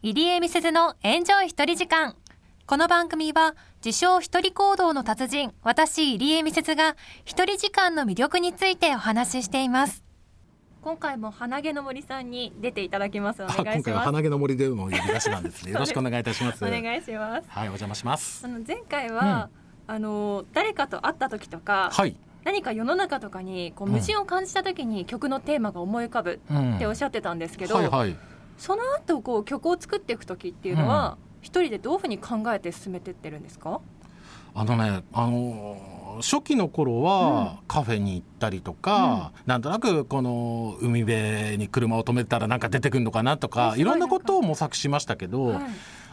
入江美鈴のエンジョイ一人時間。この番組は自称一人行動の達人私入江美鈴が一人時間の魅力についてお話ししています。今回も花毛の森さんに出ていただきますお願いします。今回は花毛の森での呼び出しなんですね。よろしくお願いいたします。お願いします。はいお邪魔します。あの前回は、うん、あの誰かと会った時とか、はい。何か世の中とかにこう矛盾を感じた時に曲のテーマが思い浮かぶっておっしゃってたんですけど、うんはいはい、その後こう曲を作っていく時っていうのは、うん、一人でどういうふうに考えて進めてってるんですか？あのね、あのー、初期の頃はカフェに行ったりとか、うん、なんとなくこの海辺に車を止めたらなんか出てくるのかなとかいろんなことを模索しましたけど、はい、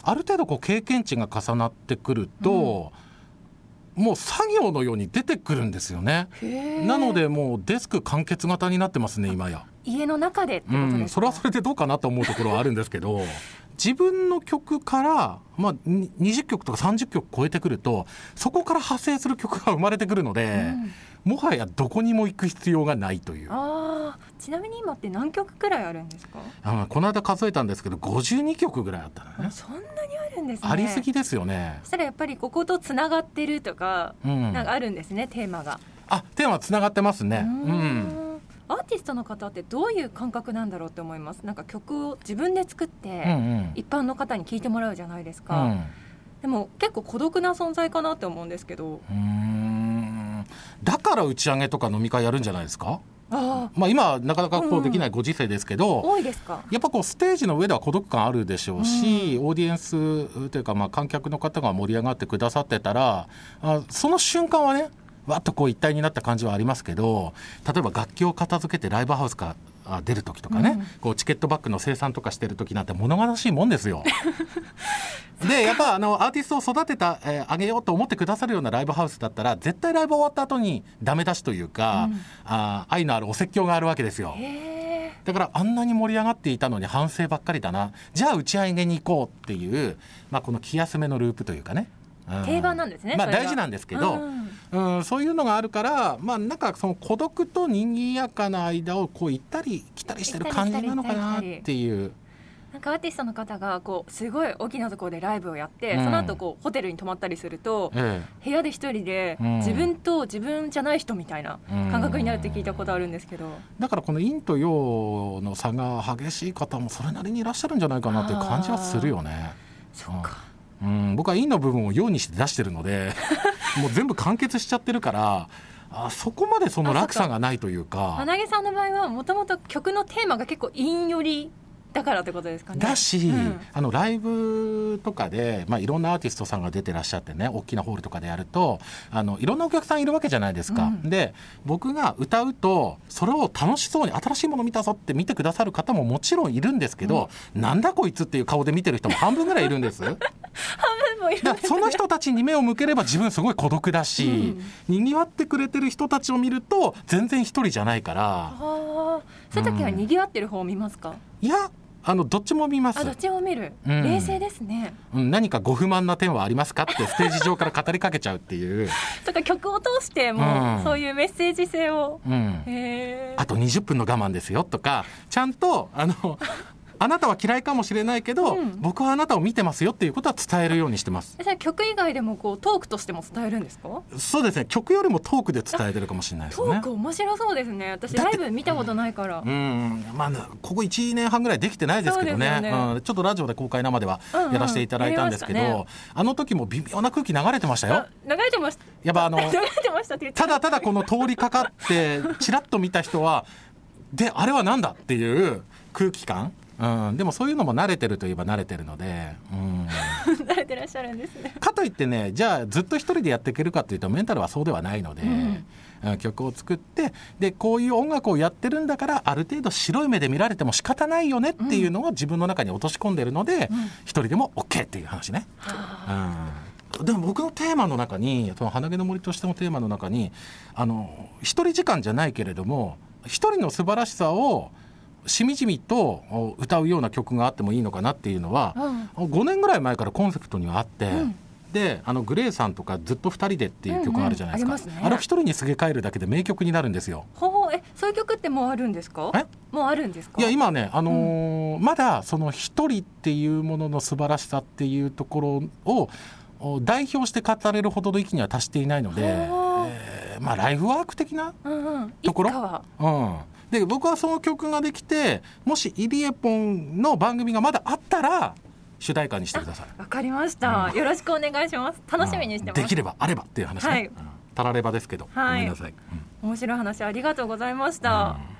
ある程度こう経験値が重なってくると、うん。もう作業のように出てくるんですよねなのでもうデスク完結型になってますね今や家の中でってことですか、うん、それはそれでどうかなと思うところはあるんですけど 自分の曲から、まあ、20曲とか30曲超えてくるとそこから派生する曲が生まれてくるので、うん、もはやどこにも行く必要がないという。あちなみに今って何曲くらいあるんですか？あこの間数えたんですけど52曲ぐらいあったのね。そんなにあるんですね。ありすぎですよね。そしたらやっぱりこことつながってるとか、うん、なんかあるんですねテーマが。あテーマつながってますね。うんアーティストの方ってどういう感覚なんだろうって思います。なんか曲を自分で作って、一般の方に聴いてもらうじゃないですか、うん、でも結構孤独な存在かなって思うんですけど。だから打ち上げとか飲み会やるんじゃないですか？あまあ今なかなかこうできないご時世ですけど、うん、多いですか。やっぱこうステージの上では孤独感あるでしょうし、うん、オーディエンスというかまあ観客の方が盛り上がってくださってたらあその瞬間はねわっとこう一体になった感じはありますけど例えば楽器を片付けてライブハウスから出る時とかね、うん、こうチケットバッグの生産とかしてる時なんて物悲しいもんですよ。でやっぱあのアーティストを育てた、えー、あげようと思ってくださるようなライブハウスだったら絶対ライブ終わった後にダメ出しというか、うん、あ愛のあるお説教があるわけですよ。だからあんなに盛り上がっていたのに反省ばっかりだな。じゃあ打ち上げに行こうっていう、まあ、この気休めのループというかね定番なんですね、まあ、大事なんですけど、うん、うん、そういうのがあるからまあなんかその孤独と賑やかな間をこう行ったり来たりしてる感じなのかなっていう。なんかアーティストの方がこうすごい大きなところでライブをやって、うん、その後こうホテルに泊まったりすると、ええ、部屋で一人で自分と自分じゃない人みたいな感覚になるって聞いたことあるんですけど、うん、だからこの陰と陽の差が激しい方もそれなりにいらっしゃるんじゃないかなっていう感じはするよね。そっか、うん、僕は陰の部分を陽にして出してるので もう全部完結しちゃってるからあそこまでその落差がないというか。花毛さんの場合はもともと曲のテーマが結構陰寄りだからってことですかね。だし、うん、あのライブとかで、まあ、いろんなアーティストさんが出てらっしゃってね大きなホールとかでやるとあのいろんなお客さんいるわけじゃないですか。うん、で僕が歌うとそれを楽しそうに新しいもの見たぞって見てくださる方ももちろんいるんですけど、うん、なんだこいつっていう顔で見てる人も半分ぐらいいるんです。半分もいるその人たちに目を向ければ自分すごい孤独だし、にぎわってくれてる人たちを見ると全然一人じゃないから。そういう時はにぎわってる方を見ますか、いやあのどっちも見ます。どっちも見る、うん、冷静ですね、うん。何かご不満な点はありますか？ってステージ上から語りかけちゃうっていう。とか曲を通しても、うん、そういうメッセージ性を。うん、あと20分の我慢ですよとかちゃんとあのあなたは嫌いかもしれないけど、うん、僕はあなたを見てますよっていうことは伝えるようにしてます。曲以外でもこうトークとしても伝えるんですか？そうですね。曲よりもトークで伝えてるかもしれないですね。トーク面白そうですね。私ライブ見たことないから。うん、まあここ1年半ぐらいできてないですけどね、ね、うん、ちょっとラジオで公開生ではやらせていただいたんですけど、うんうんね、あの時も微妙な空気流れてましたよ。流れてました。やっぱあのただただこの通りかかってちらっと見た人はであれはなんだっていう空気感うん、でもそういうのも慣れてるといえば慣れてるので、うん、慣れてらっしゃるんですね。かといってねじゃあずっと一人でやっていけるかというとメンタルはそうではないので、うん、曲を作ってでこういう音楽をやってるんだからある程度白い目で見られても仕方ないよねっていうのを自分の中に落とし込んでるので、うん、一人でも OK っていう話ね。うん、でも僕のテーマの中にその花毛の森としてのテーマの中にあの一人時間じゃないけれども一人の素晴らしさをしみじみと歌うような曲があってもいいのかなっていうのは、うん、5年ぐらい前からコンセプトにはあって、うん、であのグレーさんとかずっと2人でっていう曲あるじゃないですか、うんうんあすね。あれを一人にすげ替えるだけで名曲になるんですよ。ほうえそういう曲ってもうあるんですか？え？もうあるんですか？いや今ね、あのーまだその一人っていうものの素晴らしさっていうところをお代表して語れるほどの域には達していないので、えーまあ、ライフワーク的な、うんうん。いところ？つかは。うん、で僕はその曲ができてもしイリエポンの番組がまだあったら主題歌にしてください。わかりました、よろしくお願いします。楽しみにしてます、できればあればっていう話ね、はい。うん。たらればですけど、はい。ごめんなさい、うん。面白い話ありがとうございました、うん